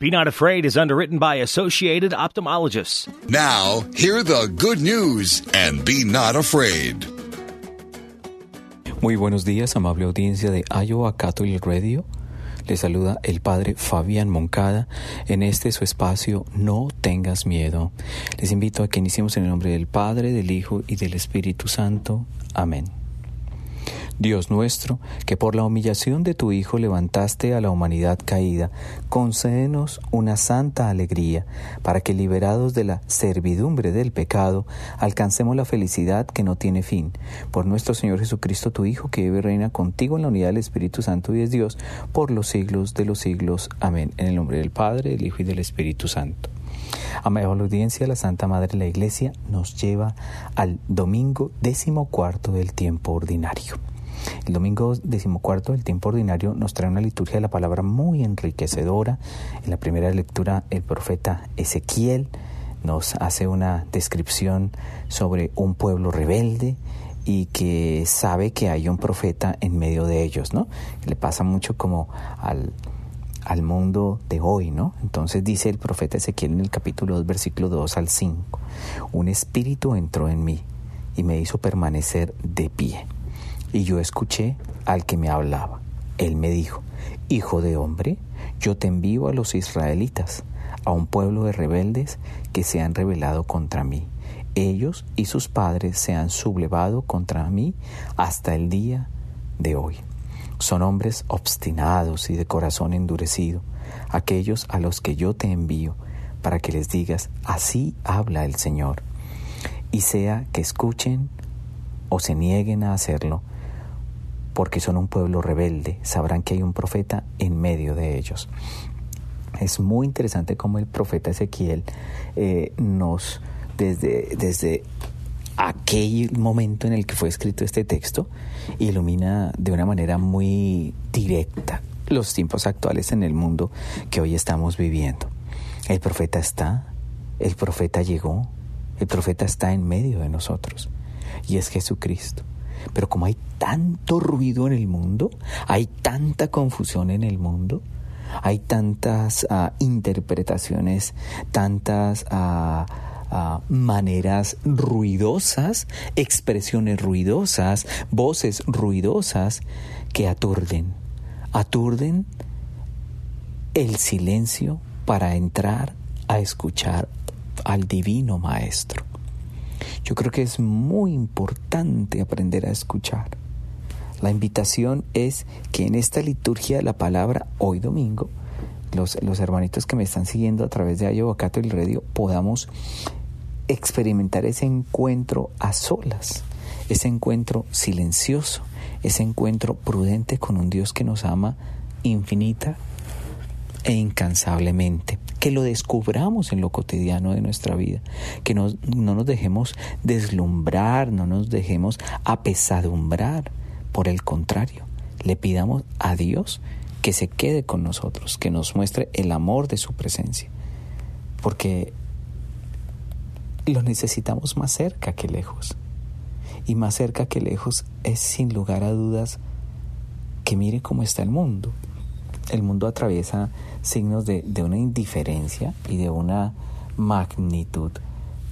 Be Not Afraid is underwritten by Associated Ophthalmologists. Now, hear the good news and be not afraid. Muy buenos días, amable audiencia de Iowa Catholic Radio. Les saluda el padre Fabián Moncada en este su espacio No tengas miedo. Les invito a que iniciemos en el nombre del Padre, del Hijo y del Espíritu Santo. Amén. Dios nuestro, que por la humillación de tu Hijo levantaste a la humanidad caída, concédenos una santa alegría, para que liberados de la servidumbre del pecado, alcancemos la felicidad que no tiene fin. Por nuestro Señor Jesucristo, tu Hijo, que vive y reina contigo en la unidad del Espíritu Santo y es Dios, por los siglos de los siglos. Amén. En el nombre del Padre, del Hijo y del Espíritu Santo. Amable audiencia, la Santa Madre de la Iglesia nos lleva al domingo décimo cuarto del tiempo ordinario. El domingo decimocuarto del tiempo ordinario nos trae una liturgia de la palabra muy enriquecedora. En la primera lectura el profeta Ezequiel nos hace una descripción sobre un pueblo rebelde y que sabe que hay un profeta en medio de ellos, ¿no? Le pasa mucho como al, al mundo de hoy, ¿no? Entonces dice el profeta Ezequiel en el capítulo 2, versículo 2 al 5, un espíritu entró en mí y me hizo permanecer de pie y yo escuché al que me hablaba. Él me dijo, Hijo de hombre, yo te envío a los israelitas, a un pueblo de rebeldes que se han rebelado contra mí. Ellos y sus padres se han sublevado contra mí hasta el día de hoy. Son hombres obstinados y de corazón endurecido, aquellos a los que yo te envío, para que les digas, así habla el Señor. Y sea que escuchen o se nieguen a hacerlo, porque son un pueblo rebelde, sabrán que hay un profeta en medio de ellos. Es muy interesante cómo el profeta Ezequiel eh, nos, desde, desde aquel momento en el que fue escrito este texto, ilumina de una manera muy directa los tiempos actuales en el mundo que hoy estamos viviendo. El profeta está, el profeta llegó, el profeta está en medio de nosotros y es Jesucristo. Pero como hay tanto ruido en el mundo, hay tanta confusión en el mundo, hay tantas uh, interpretaciones, tantas uh, uh, maneras ruidosas, expresiones ruidosas, voces ruidosas que aturden, aturden el silencio para entrar a escuchar al divino Maestro. Yo creo que es muy importante aprender a escuchar. La invitación es que en esta liturgia de la palabra hoy domingo, los, los hermanitos que me están siguiendo a través de Ayobacato y el radio, podamos experimentar ese encuentro a solas, ese encuentro silencioso, ese encuentro prudente con un Dios que nos ama infinita e incansablemente que lo descubramos en lo cotidiano de nuestra vida, que no, no nos dejemos deslumbrar, no nos dejemos apesadumbrar, por el contrario, le pidamos a Dios que se quede con nosotros, que nos muestre el amor de su presencia, porque lo necesitamos más cerca que lejos. Y más cerca que lejos es sin lugar a dudas que mire cómo está el mundo. El mundo atraviesa signos de, una indiferencia y de una magnitud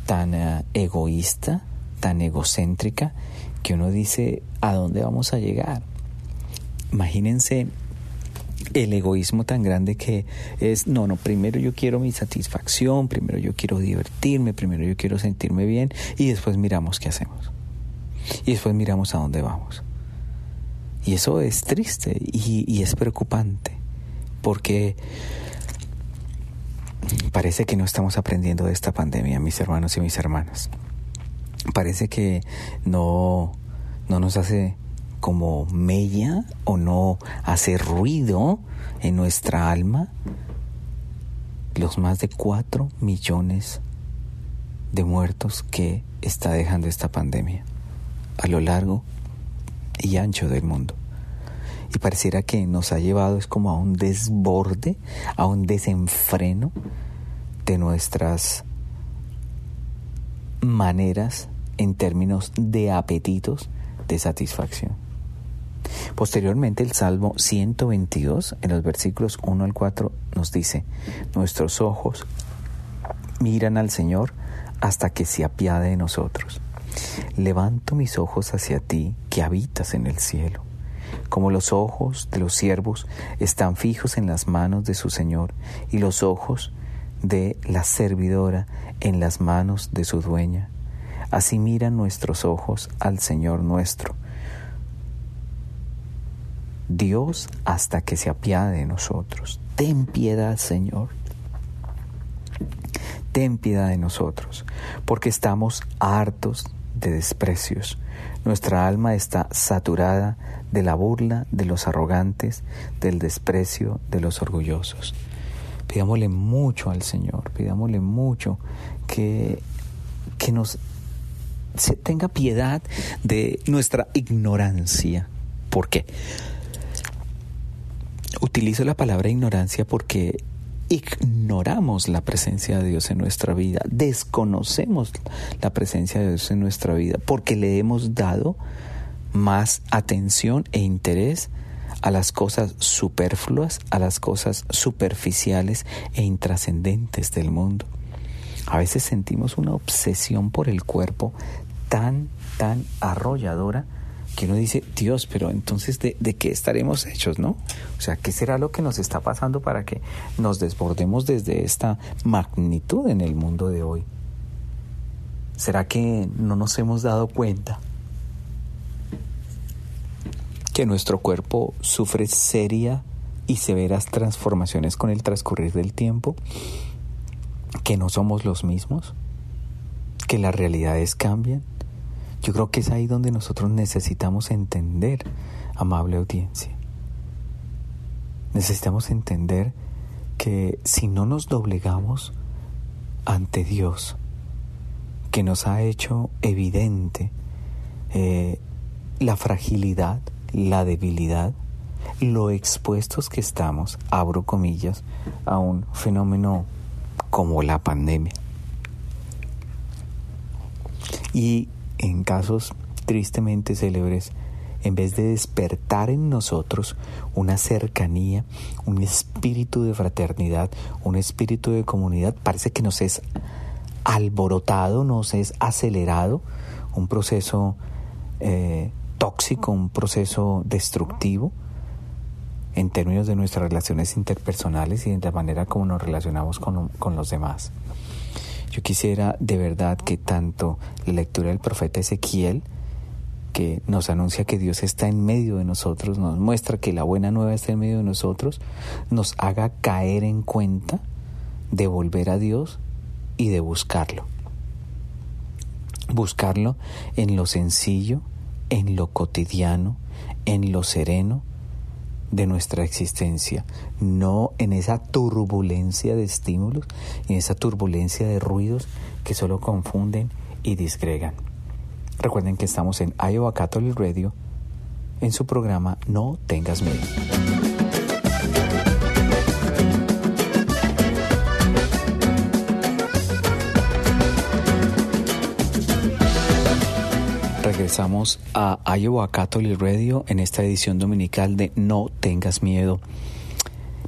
tan eh, egoísta, tan egocéntrica, que uno dice, ¿a dónde vamos a llegar? Imagínense el egoísmo tan grande que es, no, no, primero yo quiero mi satisfacción, primero yo quiero divertirme, primero yo quiero sentirme bien y después miramos qué hacemos. Y después miramos a dónde vamos. Y eso es triste y es preocupante porque parece que no estamos aprendiendo de esta pandemia, mis hermanos y mis hermanas. Parece que no, no nos hace como mella o no hace ruido en nuestra alma los más de cuatro millones de muertos que está dejando esta pandemia a lo largo y ancho del mundo y pareciera que nos ha llevado es como a un desborde, a un desenfreno de nuestras maneras en términos de apetitos de satisfacción. Posteriormente el Salmo 122, en los versículos 1 al 4, nos dice, nuestros ojos miran al Señor hasta que se apiade de nosotros. Levanto mis ojos hacia ti que habitas en el cielo. Como los ojos de los siervos están fijos en las manos de su Señor y los ojos de la servidora en las manos de su dueña. Así miran nuestros ojos al Señor nuestro. Dios hasta que se apiade de nosotros. Ten piedad, Señor. Ten piedad de nosotros, porque estamos hartos de desprecios. Nuestra alma está saturada de la burla de los arrogantes, del desprecio de los orgullosos. Pidámosle mucho al Señor, pidámosle mucho que, que nos se tenga piedad de nuestra ignorancia. ¿Por qué? Utilizo la palabra ignorancia porque ignoramos la presencia de Dios en nuestra vida, desconocemos la presencia de Dios en nuestra vida, porque le hemos dado más atención e interés a las cosas superfluas, a las cosas superficiales e intrascendentes del mundo. A veces sentimos una obsesión por el cuerpo tan, tan arrolladora que uno dice, Dios, pero entonces ¿de, ¿de, qué estaremos hechos, no? O sea, ¿qué será lo que nos está pasando para que nos desbordemos desde esta magnitud en el mundo de hoy? ¿Será que no nos hemos dado cuenta que nuestro cuerpo sufre seria y severas transformaciones con el transcurrir del tiempo? ¿Que no somos los mismos? ¿Que las realidades cambian? Yo creo que es ahí donde nosotros necesitamos entender, amable audiencia. Necesitamos entender que si no nos doblegamos ante Dios, que nos ha hecho evidente eh, la fragilidad, la debilidad, lo expuestos que estamos, abro comillas, a un fenómeno como la pandemia. Y en casos tristemente célebres, en vez de despertar en nosotros una cercanía, un espíritu de fraternidad, un espíritu de comunidad, parece que nos es alborotado, nos es acelerado, un proceso eh, tóxico, un proceso destructivo en términos de nuestras relaciones interpersonales y de la manera como nos relacionamos con, con los demás. Yo quisiera de verdad que tanto la lectura del profeta Ezequiel, que nos anuncia que Dios está en medio de nosotros, nos muestra que la buena nueva está en medio de nosotros, nos haga caer en cuenta de volver a Dios y de buscarlo. Buscarlo en lo sencillo, en lo cotidiano, en lo sereno, de nuestra existencia, no en esa turbulencia de estímulos y en esa turbulencia de ruidos que solo confunden y disgregan. Recuerden que estamos en Iowa Catholic Radio en su programa No tengas miedo. Regresamos a Iowa Catholic Radio en esta edición dominical de No tengas miedo.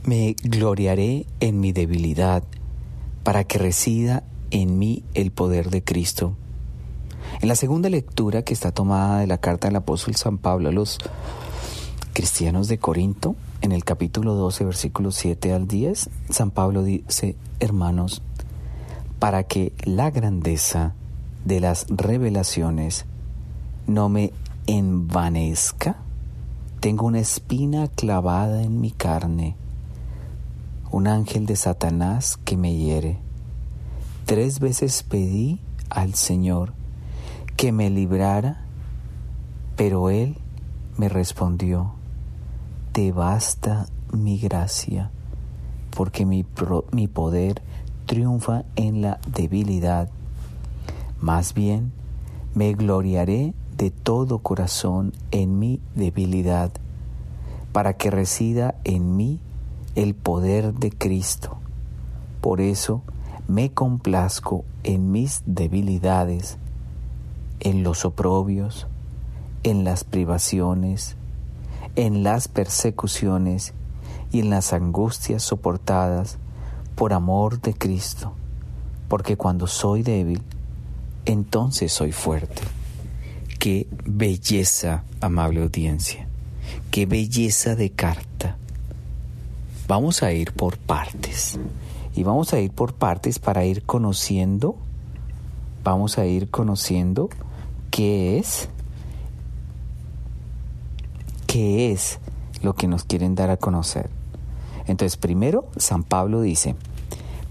Me gloriaré en mi debilidad para que resida en mí el poder de Cristo. En la segunda lectura que está tomada de la carta del apóstol San Pablo a los cristianos de Corinto, en el capítulo 12, versículos 7 al 10, San Pablo dice, hermanos, para que la grandeza de las revelaciones no me envanezca. Tengo una espina clavada en mi carne, un ángel de Satanás que me hiere. Tres veces pedí al Señor que me librara, pero Él me respondió, te basta mi gracia, porque mi, mi poder triunfa en la debilidad. Más bien, me gloriaré de todo corazón en mi debilidad, para que resida en mí el poder de Cristo. Por eso me complazco en mis debilidades, en los oprobios, en las privaciones, en las persecuciones y en las angustias soportadas por amor de Cristo, porque cuando soy débil, entonces soy fuerte. Qué belleza, amable audiencia, qué belleza de carta. Vamos a ir por partes y vamos a ir por partes para ir conociendo, vamos a ir conociendo qué es, qué es lo que nos quieren dar a conocer. Entonces, primero, San Pablo dice,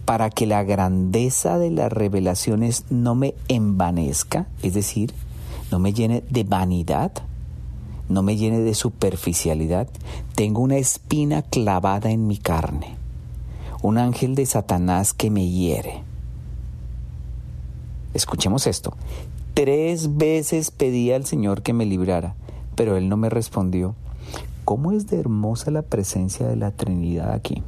para que la grandeza de las revelaciones no me envanezca, es decir, no me llene de vanidad, no me llene de superficialidad, tengo una espina clavada en mi carne, un ángel de Satanás que me hiere. Escuchemos esto. Tres veces pedí al Señor que me librara, pero Él no me respondió. ¿Cómo es de hermosa la presencia de la Trinidad aquí?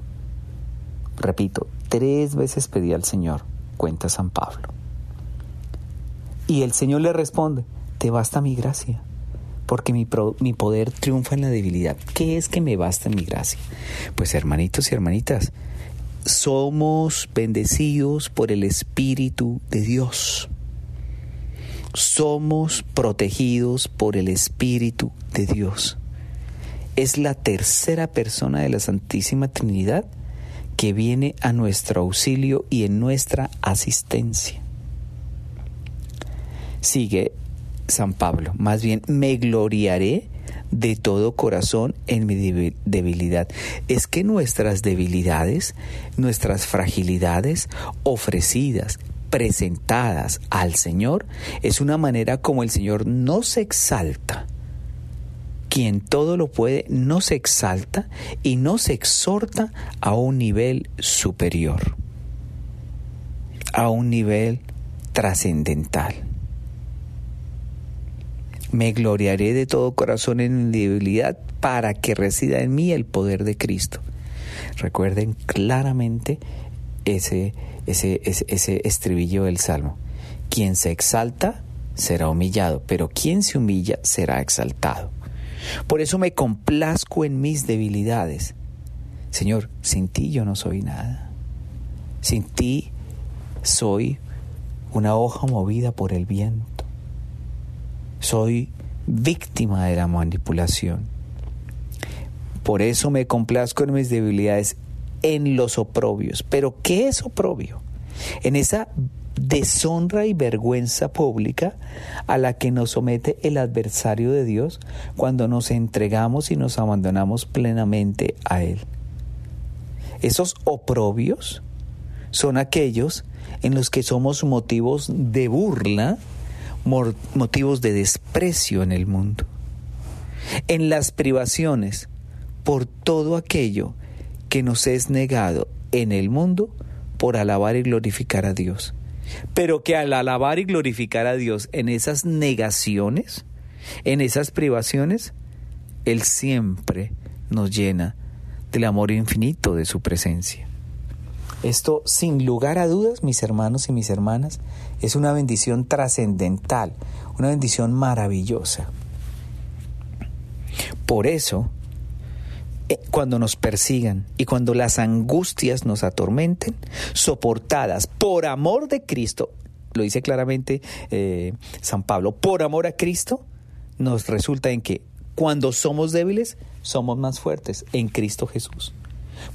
Repito, tres veces pedí al Señor, cuenta San Pablo. Y el Señor le responde, te basta mi gracia, porque mi, mi, poder triunfa en la debilidad. ¿Qué es que me basta mi gracia? Pues hermanitos y hermanitas, somos bendecidos por el Espíritu de Dios. Somos protegidos por el Espíritu de Dios. Es la tercera persona de la Santísima Trinidad que viene a nuestro auxilio y en nuestra asistencia. Sigue San Pablo, más bien me gloriaré de todo corazón en mi debilidad. Es que nuestras debilidades, nuestras fragilidades ofrecidas, presentadas al Señor, es una manera como el Señor no se exalta quien todo lo puede no se exalta y no se exhorta a un nivel superior, a un nivel trascendental. Me gloriaré de todo corazón en mi debilidad para que resida en mí el poder de Cristo. Recuerden claramente ese, ese, ese, estribillo del Salmo. Quien se exalta será humillado, pero quien se humilla será exaltado. Por eso me complazco en mis debilidades. Señor, sin ti yo no soy nada. Sin ti soy una hoja movida por el viento. Soy víctima de la manipulación. Por eso me complazco en mis debilidades, en los oprobios. Pero ¿qué es oprobio? En esa deshonra y vergüenza pública a la que nos somete el adversario de Dios cuando nos entregamos y nos abandonamos plenamente a Él. Esos oprobios son aquellos en los que somos motivos de burla, motivos de desprecio en el mundo. En las privaciones, por todo aquello que nos es negado en el mundo por alabar y glorificar a Dios pero que al alabar y glorificar a Dios en esas negaciones, en esas privaciones, Él siempre nos llena del amor infinito de su presencia. Esto, sin lugar a dudas, mis hermanos y mis hermanas, es una bendición trascendental, una bendición maravillosa. Por eso, eh, cuando nos persigan y cuando las angustias nos atormenten, soportadas por amor de Cristo, lo dice claramente eh, San Pablo, por amor a Cristo, nos resulta en que cuando somos débiles, somos más fuertes en Cristo Jesús.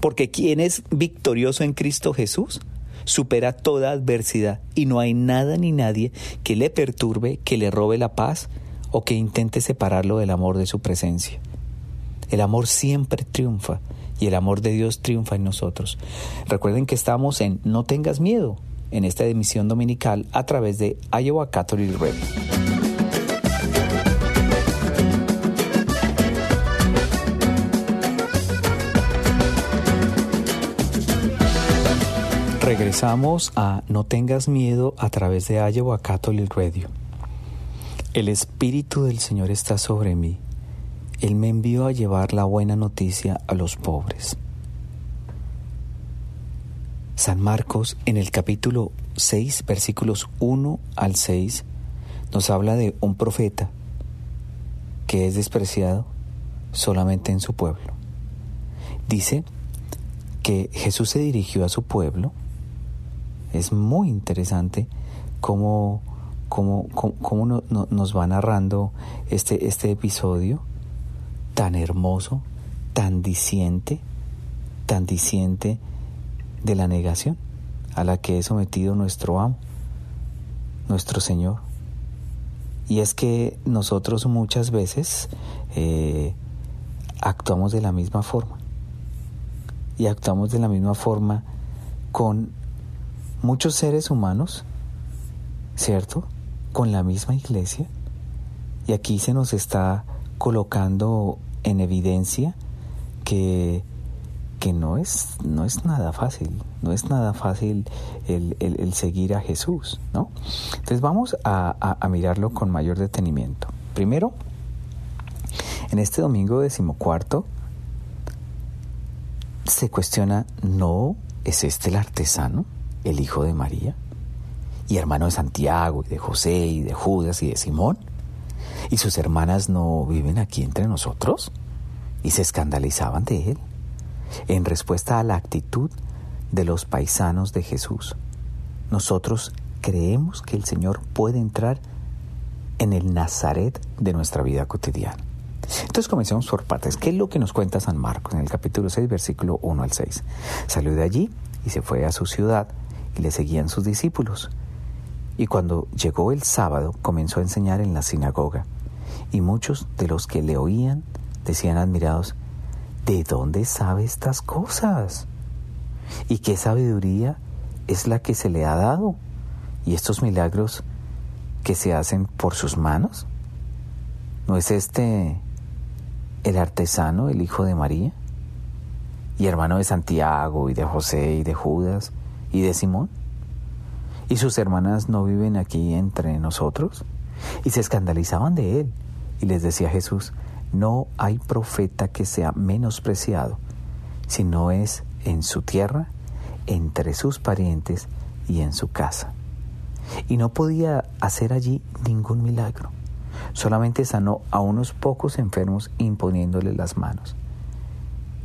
Porque quien es victorioso en Cristo Jesús, supera toda adversidad y no hay nada ni nadie que le perturbe, que le robe la paz o que intente separarlo del amor de su presencia. El amor siempre triunfa y el amor de Dios triunfa en nosotros. Recuerden que estamos en No tengas miedo en esta emisión dominical a través de Iowa Catholic Radio. Regresamos a No tengas miedo a través de Iowa Catholic Radio. El Espíritu del Señor está sobre mí él me envió a llevar la buena noticia a los pobres. San Marcos en el capítulo 6, versículos 1 al 6, nos habla de un profeta que es despreciado, solamente en su pueblo. Dice que Jesús se dirigió a su pueblo. Es muy interesante cómo, cómo, cómo, nos va narrando este, este episodio tan hermoso, tan diciente, tan diciente de la negación a la que es sometido nuestro amo, nuestro Señor. Y es que nosotros muchas veces eh, actuamos de la misma forma. Y actuamos de la misma forma con muchos seres humanos, ¿cierto? Con la misma iglesia. Y aquí se nos está colocando en evidencia que que no es, no es nada fácil, no es nada fácil el, seguir a Jesús, ¿no? Entonces vamos a, mirarlo con mayor detenimiento. Primero, en este domingo decimocuarto, se cuestiona, ¿no es este el artesano, el hijo de María? Y hermano de Santiago, y de José, y de Judas, y de Simón. ¿Y sus hermanas no viven aquí entre nosotros? Y se escandalizaban de él en respuesta a la actitud de los paisanos de Jesús. Nosotros creemos que el Señor puede entrar en el Nazaret de nuestra vida cotidiana. Entonces comencemos por partes. ¿Qué es lo que nos cuenta San Marcos en el capítulo 6, versículo 1 al 6? Salió de allí y se fue a su ciudad y le seguían sus discípulos. Y cuando llegó el sábado comenzó a enseñar en la sinagoga. Y muchos de los que le oían decían admirados, ¿de dónde sabe estas cosas? ¿Y qué sabiduría es la que se le ha dado? ¿Y estos milagros que se hacen por sus manos? ¿No es este el artesano, el hijo de María? ¿Y hermano de Santiago y de José y de Judas y de Simón? ¿Y sus hermanas no viven aquí entre nosotros? Y se escandalizaban de él. Y les decía Jesús, no hay profeta que sea menospreciado, si no es en su tierra, entre sus parientes y en su casa. Y no podía hacer allí ningún milagro. Solamente sanó a unos pocos enfermos imponiéndole las manos.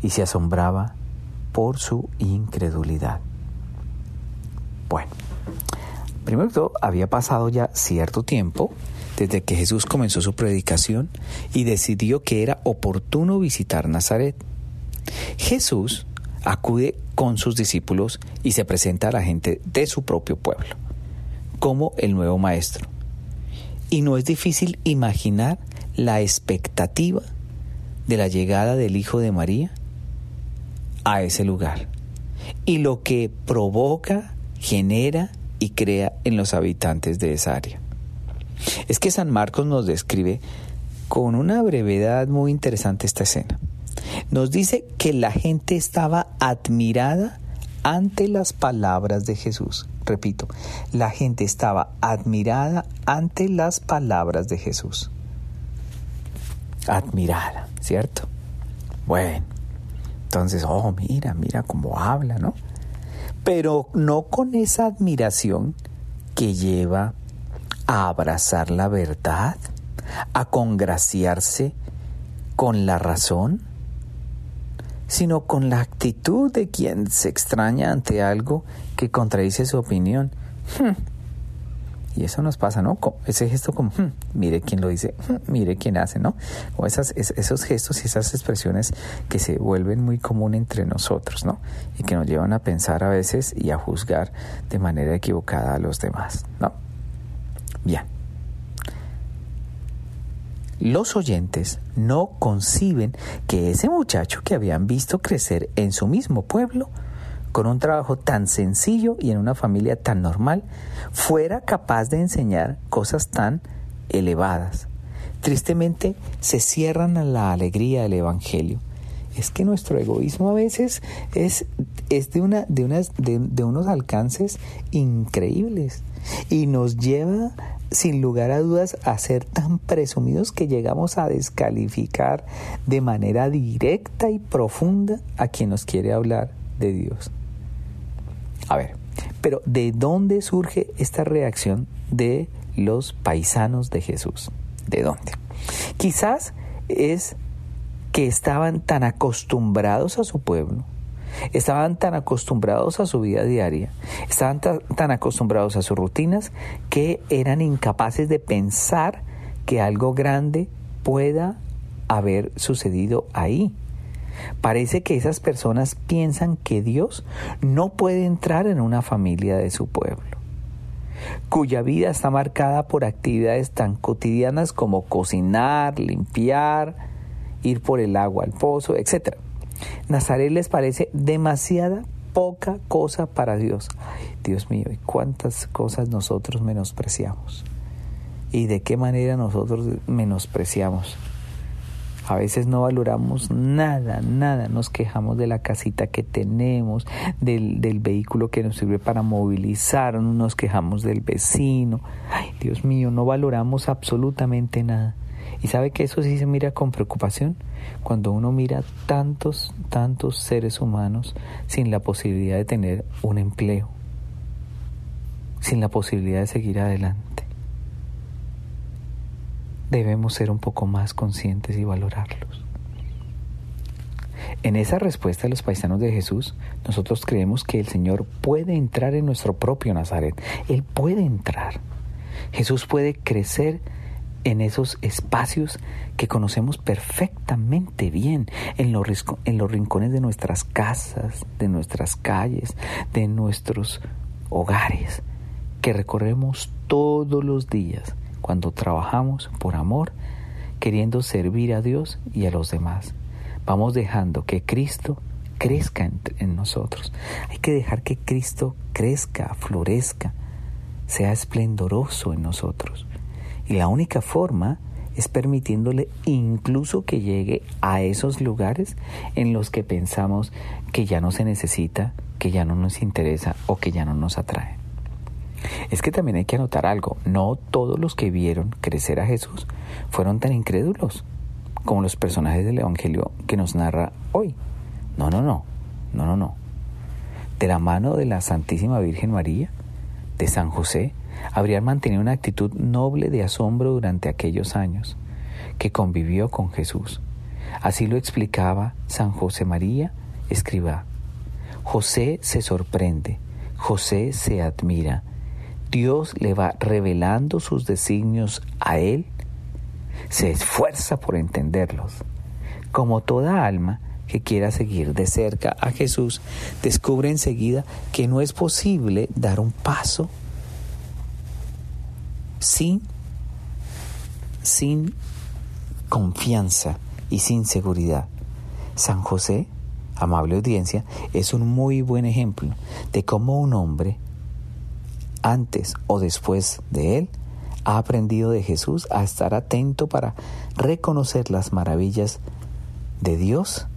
Y se asombraba por su incredulidad. Bueno, primero que todo, había pasado ya cierto tiempo desde que Jesús comenzó su predicación y decidió que era oportuno visitar Nazaret. Jesús acude con sus discípulos y se presenta a la gente de su propio pueblo como el nuevo maestro. Y no es difícil imaginar la expectativa de la llegada del Hijo de María a ese lugar y lo que provoca, genera y crea en los habitantes de esa área. Es que San Marcos nos describe con una brevedad muy interesante esta escena. Nos dice que la gente estaba admirada ante las palabras de Jesús. Repito, la gente estaba admirada ante las palabras de Jesús. Admirada, ¿cierto? Bueno, entonces, oh, mira, mira cómo habla, ¿no? Pero no con esa admiración que lleva a abrazar la verdad, a congraciarse con la razón, sino con la actitud de quien se extraña ante algo que contradice su opinión. Y eso nos pasa, ¿no? Ese gesto como, hmm, mire quién lo dice, hmm, mire quién hace, ¿no? O esas, esos gestos y esas expresiones que se vuelven muy común entre nosotros, ¿no? Y que nos llevan a pensar a veces y a juzgar de manera equivocada a los demás, ¿no? Bien. Los oyentes no conciben que ese muchacho que habían visto crecer en su mismo pueblo, con un trabajo tan sencillo y en una familia tan normal, fuera capaz de enseñar cosas tan elevadas. Tristemente se cierran a la alegría del Evangelio. Es que nuestro egoísmo a veces es, es de, una, de, unas, de unos alcances increíbles y nos lleva sin lugar a dudas a ser tan presumidos que llegamos a descalificar de manera directa y profunda a quien nos quiere hablar de Dios. A ver, pero ¿de dónde surge esta reacción de los paisanos de Jesús? ¿De dónde? Quizás es que estaban tan acostumbrados a su pueblo, estaban tan acostumbrados a su vida diaria, estaban tan acostumbrados a sus rutinas que eran incapaces de pensar que algo grande pueda haber sucedido ahí. Parece que esas personas piensan que Dios no puede entrar en una familia de su pueblo, cuya vida está marcada por actividades tan cotidianas como cocinar, limpiar, ir por el agua al pozo, etc. Nazaret les parece demasiada poca cosa para Dios. Ay, Dios mío, ¿y cuántas cosas nosotros menospreciamos? ¿Y de qué manera nosotros menospreciamos? A veces no valoramos nada, nada. Nos quejamos de la casita que tenemos, del, del vehículo que nos sirve para movilizar, nos quejamos del vecino. Ay, Dios mío, no valoramos absolutamente nada. ¿Y sabe que eso sí se mira con preocupación? Cuando uno mira tantos, tantos seres humanos sin la posibilidad de tener un empleo, sin la posibilidad de seguir adelante debemos ser un poco más conscientes y valorarlos. En esa respuesta a los paisanos de Jesús, nosotros creemos que el Señor puede entrar en nuestro propio Nazaret. Él puede entrar. Jesús puede crecer en esos espacios que conocemos perfectamente bien, en los, en los rincones de nuestras casas, de nuestras calles, de nuestros hogares, que recorremos todos los días cuando trabajamos por amor, queriendo servir a Dios y a los demás. Vamos dejando que Cristo crezca en, nosotros. Hay que dejar que Cristo crezca, florezca, sea esplendoroso en nosotros. Y la única forma es permitiéndole incluso que llegue a esos lugares en los que pensamos que ya no se necesita, que ya no nos interesa o que ya no nos atrae. Es que también hay que anotar algo, no todos los que vieron crecer a Jesús fueron tan incrédulos como los personajes del Evangelio que nos narra hoy. No, no, no, no, no, no. De la mano de la Santísima Virgen María, de San José, habrían mantenido una actitud noble de asombro durante aquellos años que convivió con Jesús. Así lo explicaba San José María, escriba. José se sorprende, José se admira, Dios le va revelando sus designios a él, se esfuerza por entenderlos. Como toda alma que quiera seguir de cerca a Jesús, descubre enseguida que no es posible dar un paso sin, sin confianza y sin seguridad. San José, amable audiencia, es un muy buen ejemplo de cómo un hombre antes o después de él, ha aprendido de Jesús a estar atento para reconocer las maravillas de Dios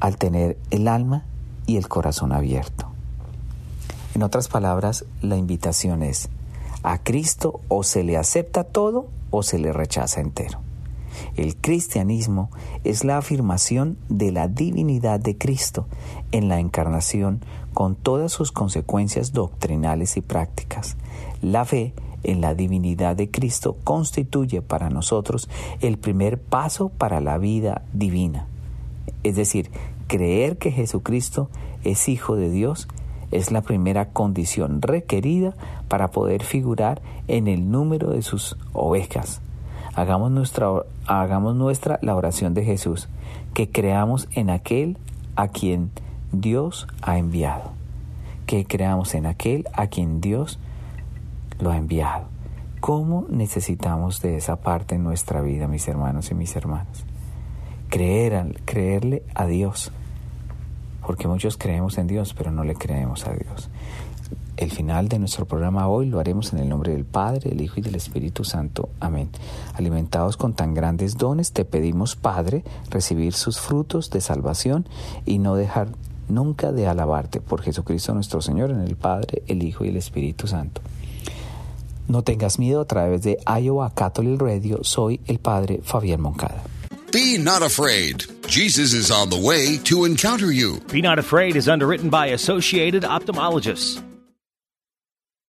al tener el alma y el corazón abierto. En otras palabras, la invitación es, a Cristo o se le acepta todo o se le rechaza entero. El cristianismo es la afirmación de la divinidad de Cristo en la encarnación con todas sus consecuencias doctrinales y prácticas. La fe en la divinidad de Cristo constituye para nosotros el primer paso para la vida divina. Es decir, creer que Jesucristo es Hijo de Dios es la primera condición requerida para poder figurar en el número de sus ovejas. Hagamos nuestra, hagamos nuestra la oración de Jesús, que creamos en aquel a quien Dios ha enviado. Que creamos en aquel a quien Dios lo ha enviado. ¿Cómo necesitamos de esa parte en nuestra vida, mis hermanos y mis hermanas? Creer, creerle a Dios. Porque muchos creemos en Dios, pero no le creemos a Dios. El final de nuestro programa hoy lo haremos en el nombre del Padre, del Hijo y del Espíritu Santo. Amén. Alimentados con tan grandes dones, te pedimos, Padre, recibir sus frutos de salvación y no dejar nunca de alabarte por Jesucristo nuestro Señor, en el Padre, el Hijo y el Espíritu Santo. No tengas miedo a través de Iowa Catholic Radio. Soy el Padre Fabián Moncada. Be not afraid. Jesus is on the way to encounter you. Be Not Afraid is underwritten by Associated Ophthalmologists.